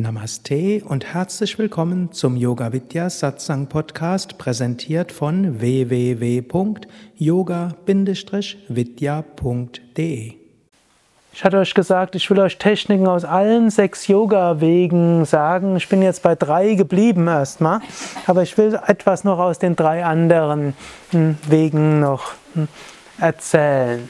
Namaste und herzlich willkommen zum Yoga Vidya Satsang Podcast, präsentiert von www.yoga-vidya.de. Ich hatte euch gesagt, ich will euch Techniken aus allen sechs Yoga-Wegen sagen. Ich bin jetzt bei drei geblieben erstmal, aber ich will etwas noch aus den drei anderen hm, Wegen noch hm, erzählen.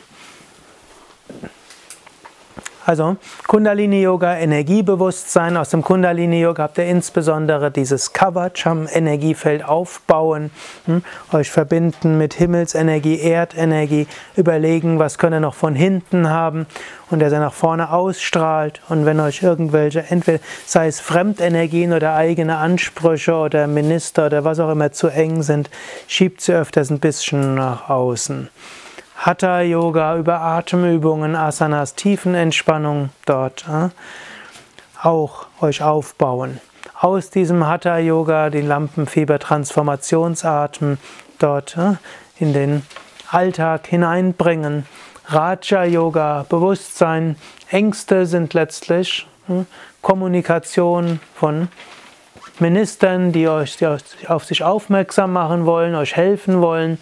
Also Kundalini Yoga, Energiebewusstsein. Aus dem Kundalini Yoga habt ihr insbesondere dieses Kavacham, Energiefeld aufbauen, hm, euch verbinden mit Himmelsenergie, Erdenergie, überlegen, was könnt ihr noch von hinten haben und der nach vorne ausstrahlt. Und wenn euch irgendwelche, entweder sei es Fremdenergien oder eigene Ansprüche oder Minister oder was auch immer zu eng sind, schiebt sie öfters ein bisschen nach außen. Hatha Yoga über Atemübungen, Asanas, Tiefenentspannung dort äh, auch euch aufbauen. Aus diesem Hatha Yoga die Lampenfieber Transformationsatmen dort äh, in den Alltag hineinbringen. Raja Yoga, Bewusstsein, Ängste sind letztlich äh, Kommunikation von Ministern, die euch die auf sich aufmerksam machen wollen, euch helfen wollen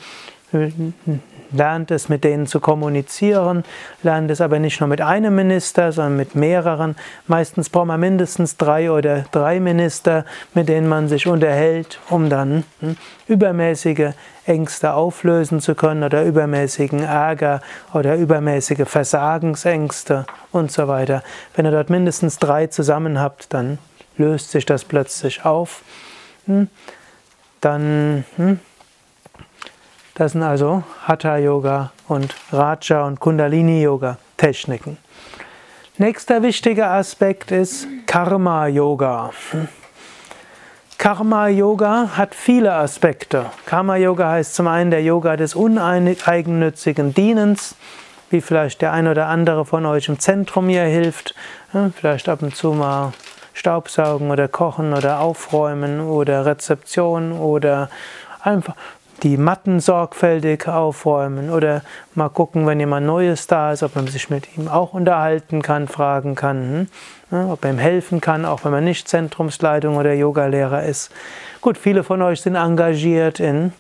lernt es mit denen zu kommunizieren, lernt es aber nicht nur mit einem Minister, sondern mit mehreren. Meistens braucht man mindestens drei oder drei Minister, mit denen man sich unterhält, um dann hm, übermäßige Ängste auflösen zu können oder übermäßigen Ärger oder übermäßige Versagensängste und so weiter. Wenn ihr dort mindestens drei zusammen habt, dann löst sich das plötzlich auf. Hm, dann hm, das sind also Hatha Yoga und Raja und Kundalini Yoga Techniken. Nächster wichtiger Aspekt ist Karma Yoga. Karma Yoga hat viele Aspekte. Karma Yoga heißt zum einen der Yoga des uneigennützigen Dienens, wie vielleicht der ein oder andere von euch im Zentrum hier hilft, vielleicht ab und zu mal Staubsaugen oder Kochen oder Aufräumen oder Rezeption oder einfach die Matten sorgfältig aufräumen oder mal gucken, wenn jemand Neues da ist, ob man sich mit ihm auch unterhalten kann, fragen kann, hm? ob er ihm helfen kann, auch wenn man nicht Zentrumsleitung oder Yogalehrer ist. Gut, viele von euch sind engagiert in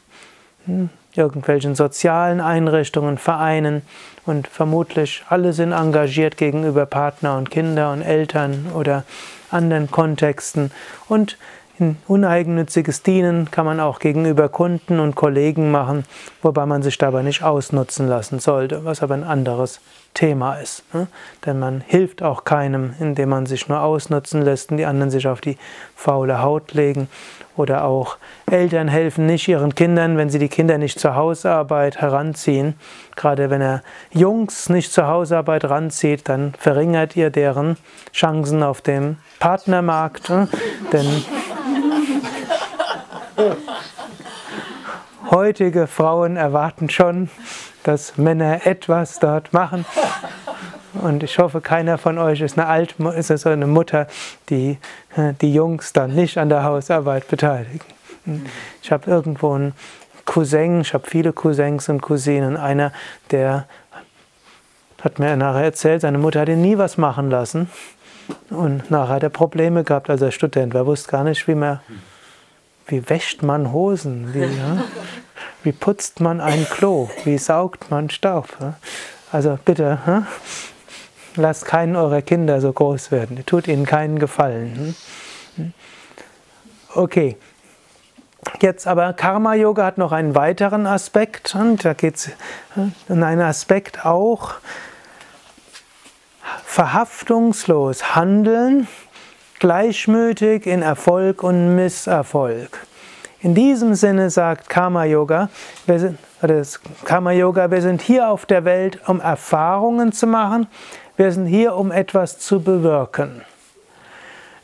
hm, irgendwelchen sozialen Einrichtungen, Vereinen und vermutlich alle sind engagiert gegenüber Partner und Kinder und Eltern oder anderen Kontexten und uneigennütziges Dienen kann man auch gegenüber Kunden und Kollegen machen, wobei man sich dabei nicht ausnutzen lassen sollte, was aber ein anderes Thema ist. Ne? Denn man hilft auch keinem, indem man sich nur ausnutzen lässt und die anderen sich auf die faule Haut legen. Oder auch Eltern helfen nicht ihren Kindern, wenn sie die Kinder nicht zur Hausarbeit heranziehen. Gerade wenn er Jungs nicht zur Hausarbeit ranzieht, dann verringert ihr deren Chancen auf dem Partnermarkt. Ne? Denn Heutige Frauen erwarten schon, dass Männer etwas dort machen. Und ich hoffe, keiner von euch ist eine, Alt ist also eine Mutter, die äh, die Jungs dann nicht an der Hausarbeit beteiligen. Ich habe irgendwo einen Cousin, ich habe viele Cousins und Cousinen. Einer, der hat mir nachher erzählt, seine Mutter hat ihn nie was machen lassen. Und nachher hat er Probleme gehabt als er Student war, wusste gar nicht, wie man wie wäscht man Hosen? Wie, ja? wie putzt man ein Klo? Wie saugt man Staub? Ja? Also bitte, ja? lasst keinen eurer Kinder so groß werden. Tut ihnen keinen Gefallen. Okay. Jetzt aber Karma Yoga hat noch einen weiteren Aspekt und da geht es in einen Aspekt auch verhaftungslos handeln gleichmütig in Erfolg und Misserfolg. In diesem Sinne sagt Karma Yoga, wir sind, Karma Yoga, wir sind hier auf der Welt, um Erfahrungen zu machen, wir sind hier, um etwas zu bewirken.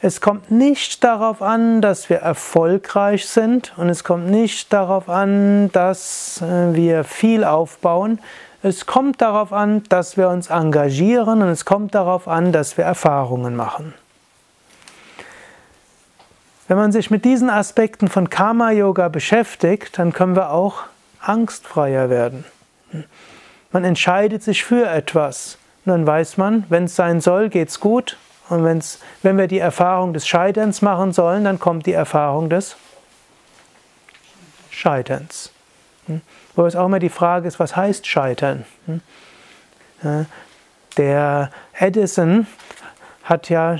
Es kommt nicht darauf an, dass wir erfolgreich sind und es kommt nicht darauf an, dass äh, wir viel aufbauen. Es kommt darauf an, dass wir uns engagieren und es kommt darauf an, dass wir Erfahrungen machen. Wenn man sich mit diesen Aspekten von Karma Yoga beschäftigt, dann können wir auch angstfreier werden. Man entscheidet sich für etwas und dann weiß man, wenn es sein soll, geht's gut Und wenn's, wenn wir die Erfahrung des Scheiterns machen sollen, dann kommt die Erfahrung des Scheiterns. Wo es auch immer die Frage ist, was heißt Scheitern? Hm? Der Edison hat ja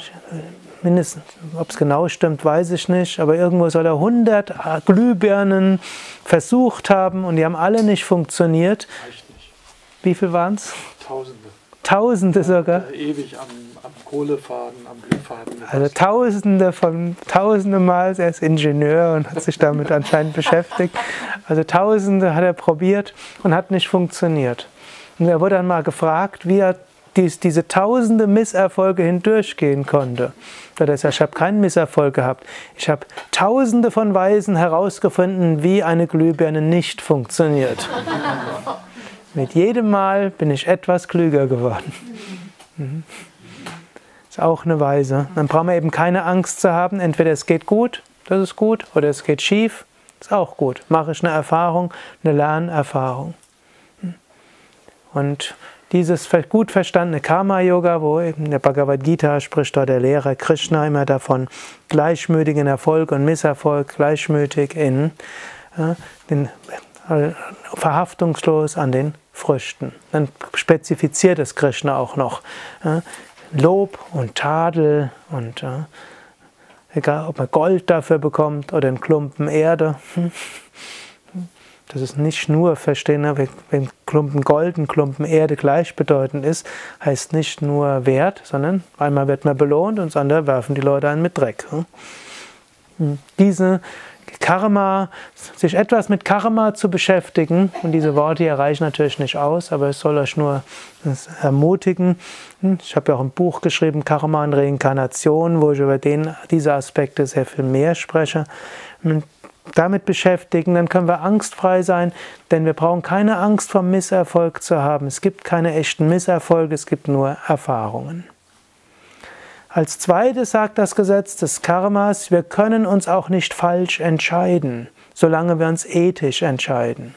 mindestens, ob es genau stimmt, weiß ich nicht, aber irgendwo soll er 100 Glühbirnen versucht haben und die haben alle nicht funktioniert. Wie viel waren es? Tausende. Tausende sogar. Ewig am, am Kohlefaden, am Glühfaden. Also Tausende von Tausende Mal. Er ist Ingenieur und hat sich damit anscheinend beschäftigt. Also Tausende hat er probiert und hat nicht funktioniert. Und er wurde dann mal gefragt, wie er dies, diese tausende Misserfolge hindurchgehen konnte. Da er sagt, ich habe keinen Misserfolg gehabt. Ich habe tausende von Weisen herausgefunden, wie eine Glühbirne nicht funktioniert. Mit jedem Mal bin ich etwas klüger geworden. Mhm. Ist auch eine Weise. Dann brauchen wir eben keine Angst zu haben. Entweder es geht gut, das ist gut, oder es geht schief, ist auch gut. Mache ich eine Erfahrung, eine Lernerfahrung. Und dieses gut verstandene Karma-Yoga, wo in der Bhagavad Gita spricht dort der Lehrer Krishna immer davon, gleichmütigen Erfolg und Misserfolg, gleichmütig in äh, den, äh, verhaftungslos an den Früchten. Dann spezifiziert es Krishna auch noch. Äh, Lob und Tadel und äh, egal, ob man Gold dafür bekommt oder einen Klumpen Erde. Hm, das ist nicht nur verstehen, ne, wenn Klumpen Gold und Klumpen Erde gleichbedeutend ist, heißt nicht nur Wert, sondern einmal wird man belohnt und das andere werfen die Leute einen mit Dreck. Diese Karma, sich etwas mit Karma zu beschäftigen, und diese Worte hier reichen natürlich nicht aus, aber es soll euch nur ermutigen. Ich habe ja auch ein Buch geschrieben, Karma und Reinkarnation, wo ich über den, diese Aspekte sehr viel mehr spreche damit beschäftigen, dann können wir angstfrei sein, denn wir brauchen keine Angst vor Misserfolg zu haben. Es gibt keine echten Misserfolge, es gibt nur Erfahrungen. Als zweites sagt das Gesetz des Karmas, wir können uns auch nicht falsch entscheiden, solange wir uns ethisch entscheiden.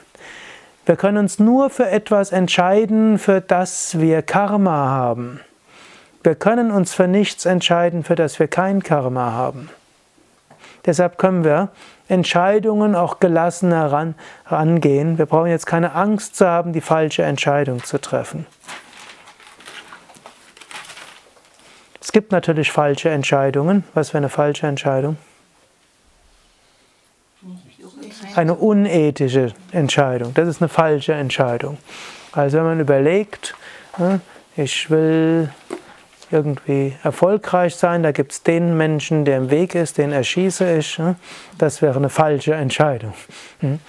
Wir können uns nur für etwas entscheiden, für das wir Karma haben. Wir können uns für nichts entscheiden, für das wir kein Karma haben. Deshalb können wir Entscheidungen auch gelassen herangehen. Wir brauchen jetzt keine Angst zu haben, die falsche Entscheidung zu treffen. Es gibt natürlich falsche Entscheidungen. Was für eine falsche Entscheidung? Eine unethische Entscheidung. Das ist eine falsche Entscheidung. Also wenn man überlegt, ne, ich will irgendwie erfolgreich sein, da gibt es den Menschen, der im Weg ist, den erschieße ich. Ne? Das wäre eine falsche Entscheidung. Hm?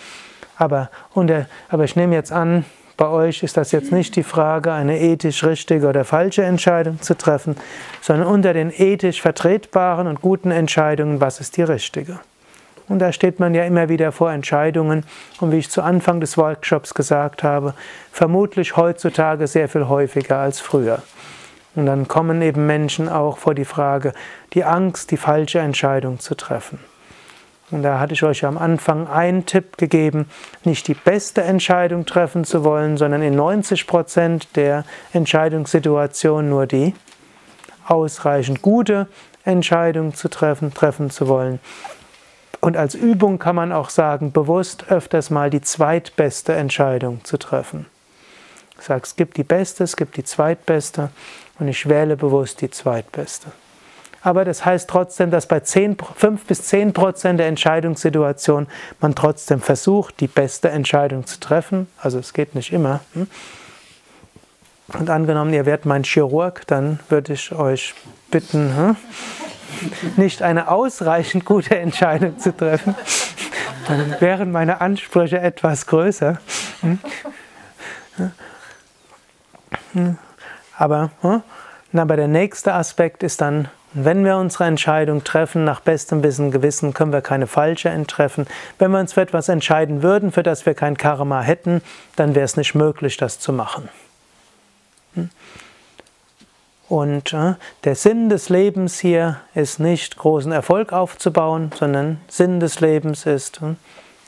Aber, der, aber ich nehme jetzt an, bei euch ist das jetzt nicht die Frage, eine ethisch richtige oder falsche Entscheidung zu treffen, sondern unter den ethisch vertretbaren und guten Entscheidungen, was ist die richtige? Und da steht man ja immer wieder vor Entscheidungen. Und wie ich zu Anfang des Workshops gesagt habe, vermutlich heutzutage sehr viel häufiger als früher. Und dann kommen eben Menschen auch vor die Frage, die Angst, die falsche Entscheidung zu treffen. Und da hatte ich euch am Anfang einen Tipp gegeben, nicht die beste Entscheidung treffen zu wollen, sondern in 90 Prozent der Entscheidungssituationen nur die ausreichend gute Entscheidung zu treffen, treffen zu wollen. Und als Übung kann man auch sagen, bewusst öfters mal die zweitbeste Entscheidung zu treffen. Ich sage, es gibt die beste, es gibt die zweitbeste und ich wähle bewusst die zweitbeste. Aber das heißt trotzdem, dass bei 10, 5 bis 10 Prozent der Entscheidungssituationen man trotzdem versucht, die beste Entscheidung zu treffen. Also es geht nicht immer. Hm? Und angenommen, ihr werdet mein Chirurg, dann würde ich euch bitten, hm? nicht eine ausreichend gute Entscheidung zu treffen. Dann wären meine Ansprüche etwas größer. Hm? Aber, hm? aber der nächste Aspekt ist dann, wenn wir unsere Entscheidung treffen, nach bestem Wissen und Gewissen, können wir keine falsche enttreffen. Wenn wir uns für etwas entscheiden würden, für das wir kein Karma hätten, dann wäre es nicht möglich, das zu machen. Hm? Und äh, der Sinn des Lebens hier ist nicht großen Erfolg aufzubauen, sondern Sinn des Lebens ist,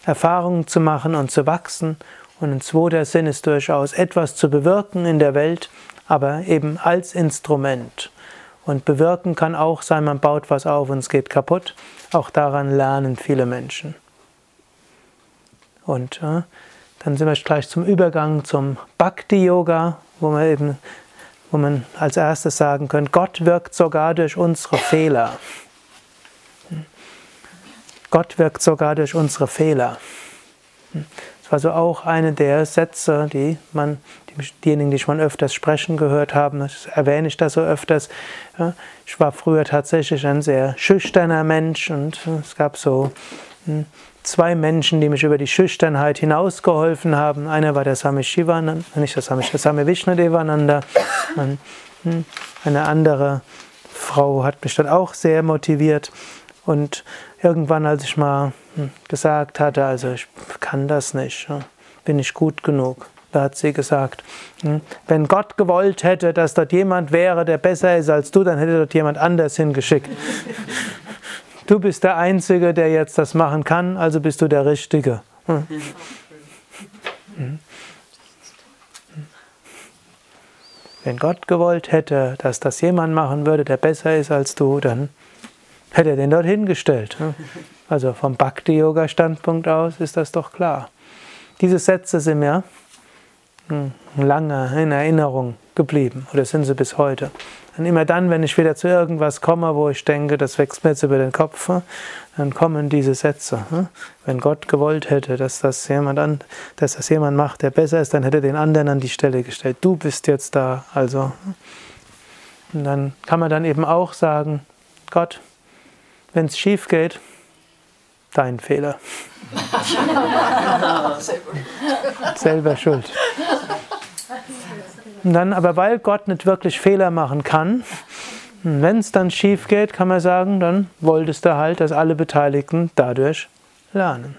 Erfahrungen zu machen und zu wachsen. Und ein zweiter Sinn ist durchaus etwas zu bewirken in der Welt, aber eben als Instrument. Und bewirken kann auch sein, man baut was auf und es geht kaputt. Auch daran lernen viele Menschen. Und äh, dann sind wir gleich zum Übergang zum Bhakti-Yoga, wo man eben, wo man als erstes sagen könnte, Gott wirkt sogar durch unsere Fehler. Gott wirkt sogar durch unsere Fehler. Das war so auch eine der Sätze, die man, diejenigen, die schon öfters sprechen gehört haben, das erwähne ich das so öfters. Ich war früher tatsächlich ein sehr schüchterner Mensch und es gab so hm, zwei Menschen, die mich über die Schüchternheit hinausgeholfen haben. Einer war der Swami Shivananda, nicht der Swami, der Swami Vishnudevananda. Hm, eine andere Frau hat mich dann auch sehr motiviert. Und irgendwann, als ich mal hm, gesagt hatte, also ich kann das nicht, bin ich gut genug, da hat sie gesagt, hm, wenn Gott gewollt hätte, dass dort jemand wäre, der besser ist als du, dann hätte dort jemand anders hingeschickt. Du bist der Einzige, der jetzt das machen kann, also bist du der Richtige. Hm. Wenn Gott gewollt hätte, dass das jemand machen würde, der besser ist als du, dann hätte er den dort hingestellt. Also vom Bhakti-Yoga-Standpunkt aus ist das doch klar. Diese Sätze sind mir hm, lange in Erinnerung geblieben oder sind sie bis heute. Und immer dann, wenn ich wieder zu irgendwas komme, wo ich denke, das wächst mir jetzt über den Kopf, hm, dann kommen diese Sätze. Hm. Wenn Gott gewollt hätte, dass das jemand, an, dass das jemand macht, der besser ist, dann hätte er den anderen an die Stelle gestellt. Du bist jetzt da. Also. Und dann kann man dann eben auch sagen, Gott, wenn es schief geht, dein Fehler. Selber schuld. Und dann, aber weil Gott nicht wirklich Fehler machen kann, wenn es dann schief geht, kann man sagen, dann wolltest du halt, dass alle Beteiligten dadurch lernen.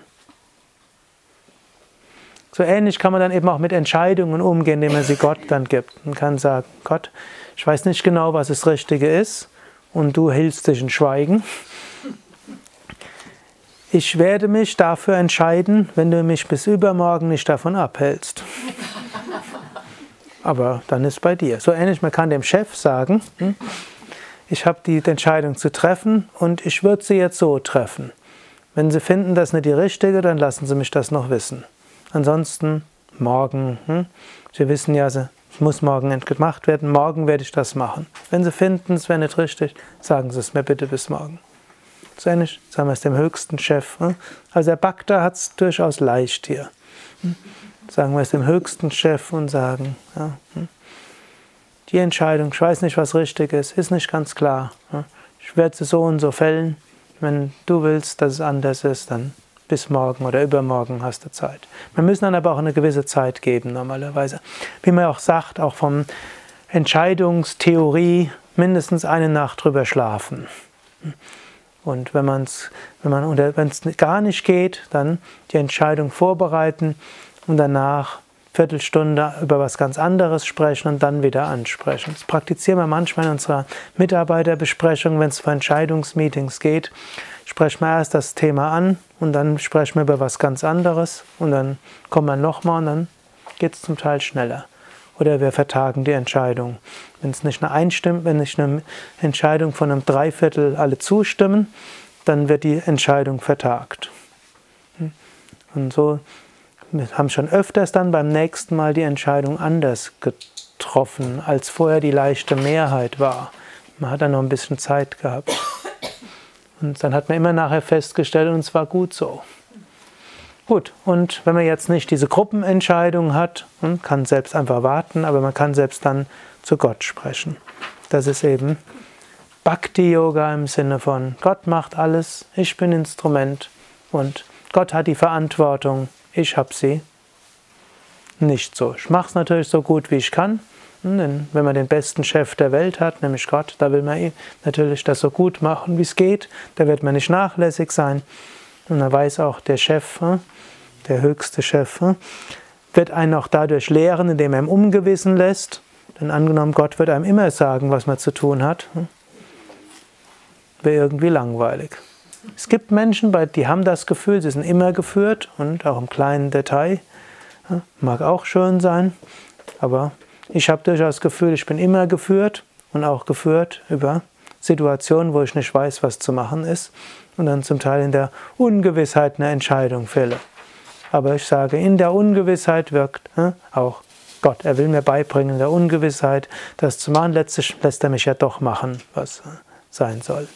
So ähnlich kann man dann eben auch mit Entscheidungen umgehen, indem man sie Gott dann gibt. Man kann sagen, Gott, ich weiß nicht genau, was das Richtige ist, und du hältst dich in Schweigen. Ich werde mich dafür entscheiden, wenn du mich bis übermorgen nicht davon abhältst. Aber dann ist bei dir. So ähnlich, man kann dem Chef sagen, hm, ich habe die Entscheidung zu treffen und ich würde sie jetzt so treffen. Wenn Sie finden, das ist nicht die richtige, dann lassen Sie mich das noch wissen. Ansonsten morgen. Hm, Sie wissen ja, es muss morgen gemacht werden. Morgen werde ich das machen. Wenn Sie finden, es wäre nicht richtig, sagen Sie es mir bitte bis morgen. Ähnlich, sagen wir es dem höchsten Chef. Hm. Also der Bakter hat es durchaus leicht hier sagen wir es dem höchsten Chef und sagen, ja, hm, die Entscheidung, ich weiß nicht, was richtig ist, ist nicht ganz klar. Ich werde sie so und so fällen. Wenn du willst, dass es anders ist, dann bis morgen oder übermorgen hast du Zeit. Wir müssen dann aber auch eine gewisse Zeit geben, normalerweise. Wie man auch sagt, auch vom Entscheidungstheorie mindestens eine Nacht drüber schlafen. Und wenn, man's, wenn man wenn es gar nicht geht, dann die Entscheidung vorbereiten und danach Viertelstunde über was ganz anderes sprechen und dann wieder ansprechen. Das praktizieren wir manchmal in unserer Mitarbeiterbesprechung, wenn es für Entscheidungsmeetings geht. Sprechen wir erst das Thema an und dann sprechen wir über was ganz anderes und dann kommen wir nochmal und dann geht es zum Teil schneller. Oder wir vertagen die Entscheidung. Wenn es nicht eine Einstimmt, wenn nicht eine Entscheidung von einem Dreiviertel alle zustimmen, dann wird die Entscheidung vertagt. Und so haben schon öfters dann beim nächsten Mal die Entscheidung anders getroffen, als vorher die leichte Mehrheit war. Man hat dann noch ein bisschen Zeit gehabt. Und dann hat man immer nachher festgestellt, und es war gut so. Gut, und wenn man jetzt nicht diese Gruppenentscheidung hat, hm, kann selbst einfach warten, aber man kann selbst dann zu Gott sprechen. Das ist eben Bhakti-Yoga im Sinne von Gott macht alles, ich bin Instrument und Gott hat die Verantwortung ich habe sie nicht so. Ich mache es natürlich so gut, wie ich kann. Denn wenn man den besten Chef der Welt hat, nämlich Gott, da will man natürlich das so gut machen, wie es geht. Da wird man nicht nachlässig sein. Und da weiß auch der Chef, hm, der höchste Chef, hm, wird einen auch dadurch lehren, indem er ihm umgewissen lässt. Denn angenommen, Gott wird einem immer sagen, was man zu tun hat, hm, wäre irgendwie langweilig. Es gibt Menschen, die haben das Gefühl, sie sind immer geführt und auch im kleinen Detail. Mag auch schön sein, aber ich habe durchaus das Gefühl, ich bin immer geführt und auch geführt über Situationen, wo ich nicht weiß, was zu machen ist und dann zum Teil in der Ungewissheit eine Entscheidung fälle. Aber ich sage, in der Ungewissheit wirkt äh, auch Gott. Er will mir beibringen, in der Ungewissheit das zu machen. Letztlich lässt er mich ja doch machen, was äh, sein soll.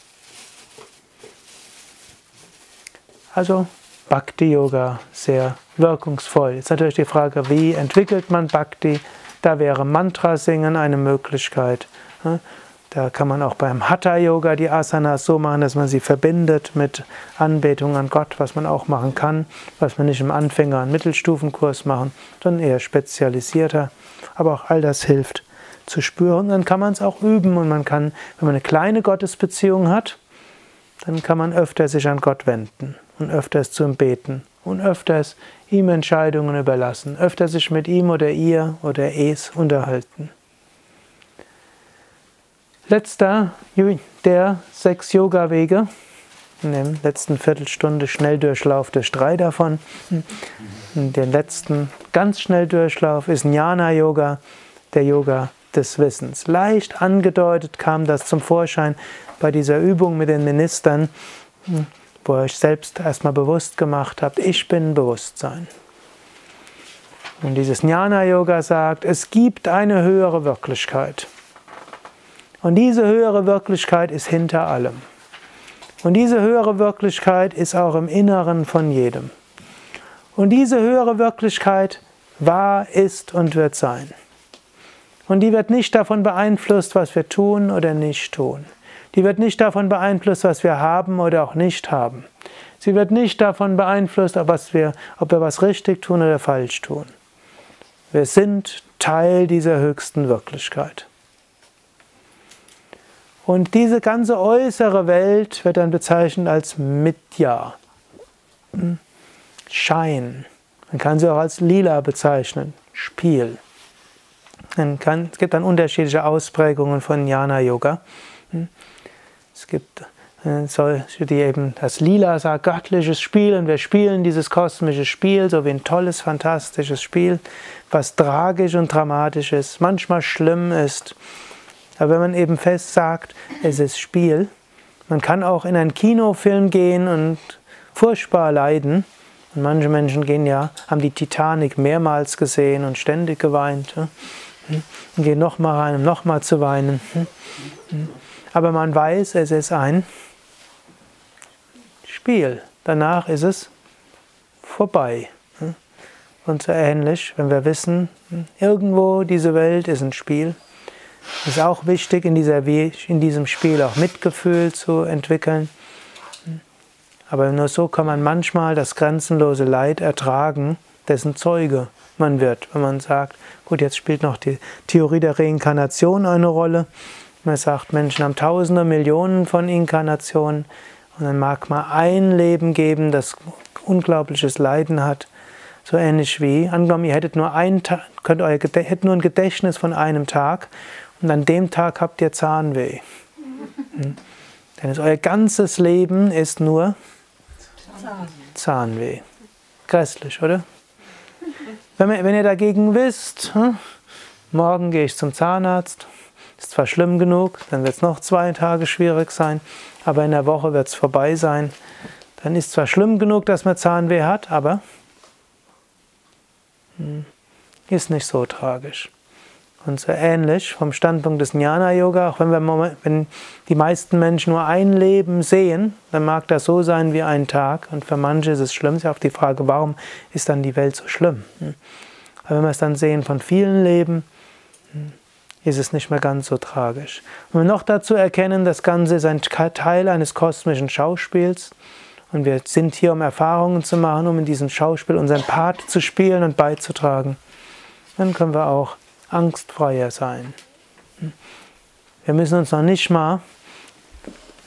Also Bhakti Yoga sehr wirkungsvoll. Jetzt natürlich die Frage, wie entwickelt man Bhakti? Da wäre Mantra singen eine Möglichkeit. Da kann man auch beim Hatha Yoga die Asanas so machen, dass man sie verbindet mit Anbetung an Gott, was man auch machen kann, was man nicht im Anfänger- und Mittelstufenkurs machen, sondern eher spezialisierter. Aber auch all das hilft zu spüren. Dann kann man es auch üben und man kann, wenn man eine kleine Gottesbeziehung hat, dann kann man öfter sich an Gott wenden und öfters zu ihm beten und öfters ihm Entscheidungen überlassen, öfter sich mit ihm oder ihr oder es unterhalten. Letzter der sechs Yoga-Wege, in der letzten Viertelstunde Schnelldurchlauf durch drei davon. Der letzten ganz Schnelldurchlauf ist Jnana-Yoga, der Yoga des Wissens. Leicht angedeutet kam das zum Vorschein bei dieser Übung mit den Ministern, wo ihr euch selbst erstmal bewusst gemacht habt, ich bin Bewusstsein. Und dieses Jnana-Yoga sagt, es gibt eine höhere Wirklichkeit. Und diese höhere Wirklichkeit ist hinter allem. Und diese höhere Wirklichkeit ist auch im Inneren von jedem. Und diese höhere Wirklichkeit war, ist und wird sein. Und die wird nicht davon beeinflusst, was wir tun oder nicht tun. Die wird nicht davon beeinflusst, was wir haben oder auch nicht haben. Sie wird nicht davon beeinflusst, ob, was wir, ob wir was richtig tun oder falsch tun. Wir sind Teil dieser höchsten Wirklichkeit. Und diese ganze äußere Welt wird dann bezeichnet als Mitya, hm? Schein. Man kann sie auch als Lila bezeichnen, Spiel. Kann, es gibt dann unterschiedliche Ausprägungen von Jnana Yoga. Hm? Es gibt äh, solche, die eben das Lila sagt, göttliches Spiel und wir spielen dieses kosmische Spiel, so wie ein tolles, fantastisches Spiel, was tragisch und dramatisch ist, manchmal schlimm ist aber wenn man eben fest sagt, es ist Spiel, man kann auch in einen Kinofilm gehen und furchtbar leiden. Und manche Menschen gehen ja, haben die Titanic mehrmals gesehen und ständig geweint. Und gehen nochmal rein, um nochmal zu weinen. Aber man weiß, es ist ein Spiel. Danach ist es vorbei. Und so ähnlich, wenn wir wissen, irgendwo diese Welt ist ein Spiel, es ist auch wichtig, in, dieser, in diesem Spiel auch Mitgefühl zu entwickeln. Aber nur so kann man manchmal das grenzenlose Leid ertragen, dessen Zeuge man wird. Wenn man sagt, gut, jetzt spielt noch die Theorie der Reinkarnation eine Rolle. Man sagt, Menschen haben tausende, Millionen von Inkarnationen. Und dann mag man ein Leben geben, das unglaubliches Leiden hat. So ähnlich wie, angenommen, ihr hättet nur, ein, könnt euer, hättet nur ein Gedächtnis von einem Tag und an dem Tag habt ihr Zahnweh. Hm? Denn euer ganzes Leben ist nur Zahnweh. Grässlich, oder? Wenn, ihr dagegen wisst, hm, morgen gehe ich zum Zahnarzt, ist zwar schlimm genug, dann wird es noch zwei Tage schwierig sein, aber in der Woche wird es vorbei sein. Dann ist zwar schlimm genug, dass man Zahnweh hat, aber hm, ist nicht so tragisch. Und so ähnlich vom Standpunkt des Jnana-Yoga, auch wenn, wir, wenn die meisten Menschen nur ein Leben sehen, dann mag das so sein wie ein Tag. Und für manche ist es schlimm. Es ist ja auch die Frage, warum ist dann die Welt so schlimm? Hm. Aber wenn wir es dann sehen von vielen Leben, hm, ist es nicht mehr ganz so tragisch. Und wir noch dazu erkennen, das Ganze ist ein Teil eines kosmischen Schauspiels. Und wir sind hier, um Erfahrungen zu machen, um in diesem Schauspiel unseren Part zu spielen und beizutragen. Dann können wir auch angstfreier sein. Wir müssen uns noch nicht mal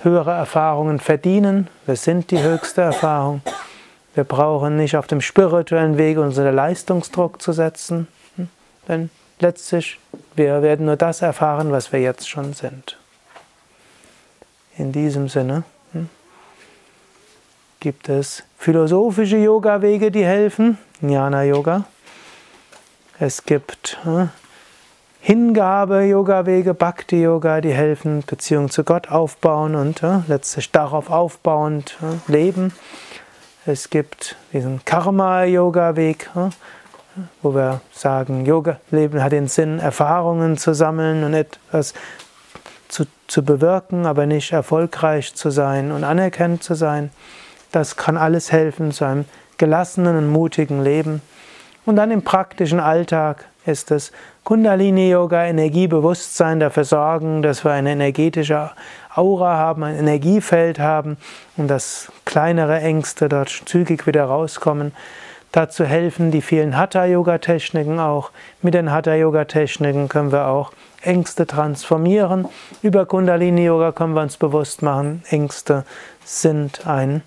höhere Erfahrungen verdienen. Wir sind die höchste Erfahrung. Wir brauchen nicht auf dem spirituellen Weg unseren Leistungsdruck zu setzen, denn letztlich wir werden nur das erfahren, was wir jetzt schon sind. In diesem Sinne hm, gibt es philosophische Yoga-Wege, die helfen, Jnana Yoga. Es gibt hm, Hingabe-Yoga-Wege, Bhakti-Yoga, die helfen, Beziehung zu Gott aufbauen und äh, letztlich darauf aufbauend äh, leben. Es gibt diesen Karma-Yoga-Weg, äh, wo wir sagen, Yoga-Leben hat den Sinn, Erfahrungen zu sammeln und etwas zu, zu bewirken, aber nicht erfolgreich zu sein und anerkannt zu sein. Das kann alles helfen zu einem gelassenen und mutigen Leben. Und dann im praktischen Alltag ist es Kundalini-Yoga, Energiebewusstsein, dafür sorgen, dass wir eine energetische Aura haben, ein Energiefeld haben und dass kleinere Ängste dort zügig wieder rauskommen. Dazu helfen die vielen Hatha-Yoga-Techniken auch. Mit den Hatha-Yoga-Techniken können wir auch Ängste transformieren. Über Kundalini-Yoga können wir uns bewusst machen, Ängste sind ein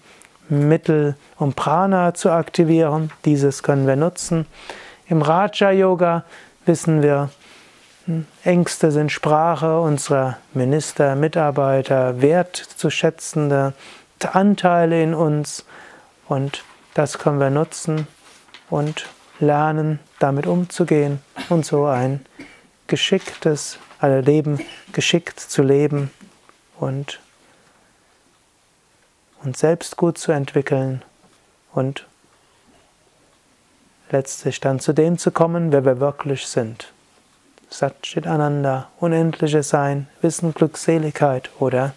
Mittel, um Prana zu aktivieren. Dieses können wir nutzen. Im Raja-Yoga wissen wir, hm, Ängste sind Sprache unserer Minister, Mitarbeiter, wertzuschätzende Anteile in uns. Und das können wir nutzen und lernen, damit umzugehen und so ein geschicktes Leben, geschickt zu leben und uns selbst gut zu entwickeln und letztlich dann zu dem zu kommen, wer wir wirklich sind. Satchit Ananda, unendliches Sein, Wissen, Glückseligkeit oder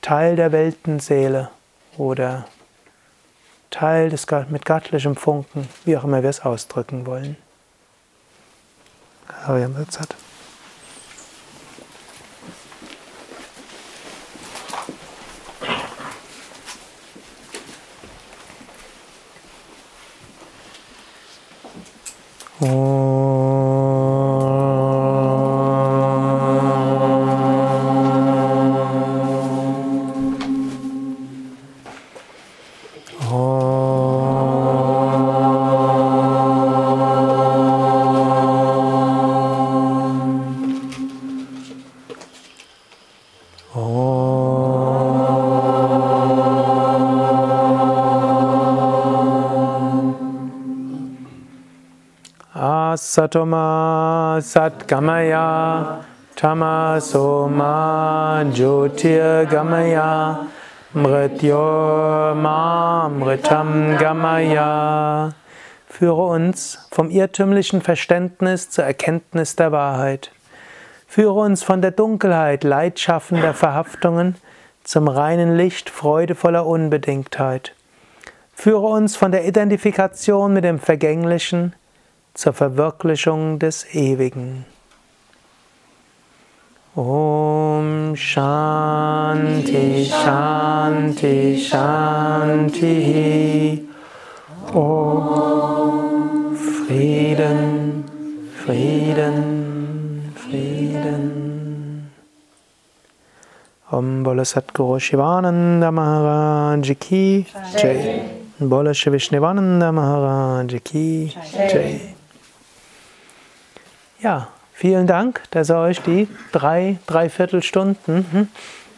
Teil der Weltenseele oder Teil des mit göttlichem Funken, wie auch immer wir es ausdrücken wollen. Ariam hat. Satoma Satgamaya Tamasoma Jyotirgamaya Mrityoma Mritam Gamaya Führe uns vom irrtümlichen Verständnis zur Erkenntnis der Wahrheit. Führe uns von der Dunkelheit leidschaffender Verhaftungen zum reinen Licht freudevoller Unbedingtheit. Führe uns von der Identifikation mit dem Vergänglichen zur Verwirklichung des Ewigen. Om Shanti Shanti Shanti. Om Frieden Frieden Frieden. Om Bola Satguru Shivananda Maharaj Ki Jai. Bola Shri Vishnuvananda Maharaj Ki Jai ja, vielen Dank, dass ihr euch die drei, dreiviertel Stunden hm,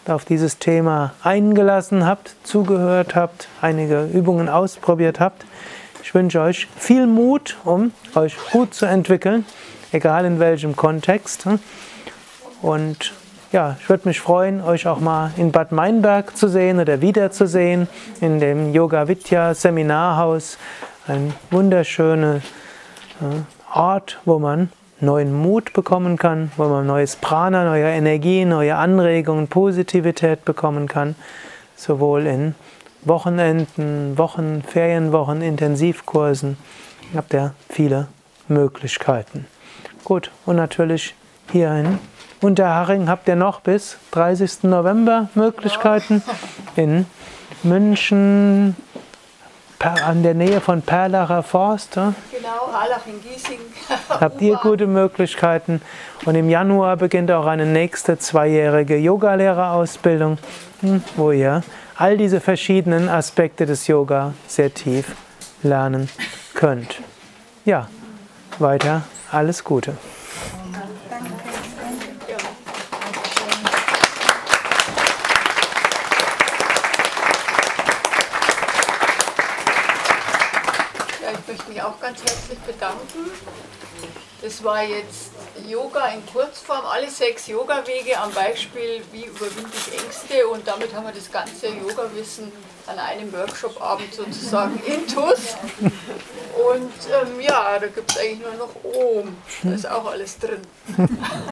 auf dieses Thema eingelassen habt, zugehört habt, einige Übungen ausprobiert habt. Ich wünsche euch viel Mut, um euch gut zu entwickeln, egal in welchem Kontext. Hm. Und ja, ich würde mich freuen, euch auch mal in Bad Meinberg zu sehen oder wiederzusehen, in dem Yoga Vidya Seminarhaus. Ein wunderschöner Ort, wo man neuen Mut bekommen kann, wo man neues Prana, neue Energie, neue Anregungen, Positivität bekommen kann, sowohl in Wochenenden, Wochen, Ferienwochen, Intensivkursen. Habt ihr viele Möglichkeiten. Gut, und natürlich hier in Unterhaching habt ihr noch bis 30. November Möglichkeiten. In München, an der Nähe von Perlacher Forst. Genau, Harlach in Giesing. Habt ihr gute Möglichkeiten. Und im Januar beginnt auch eine nächste zweijährige Yogalehrerausbildung, hm, wo ihr all diese verschiedenen Aspekte des Yoga sehr tief lernen könnt. Ja, weiter alles Gute. auch ganz herzlich bedanken. War jetzt Yoga in Kurzform, alle sechs Yoga-Wege am Beispiel, wie überwinde ich Ängste und damit haben wir das ganze Yoga-Wissen an einem Workshop-Abend sozusagen intus. Und ähm, ja, da gibt es eigentlich nur noch Om, da ist auch alles drin.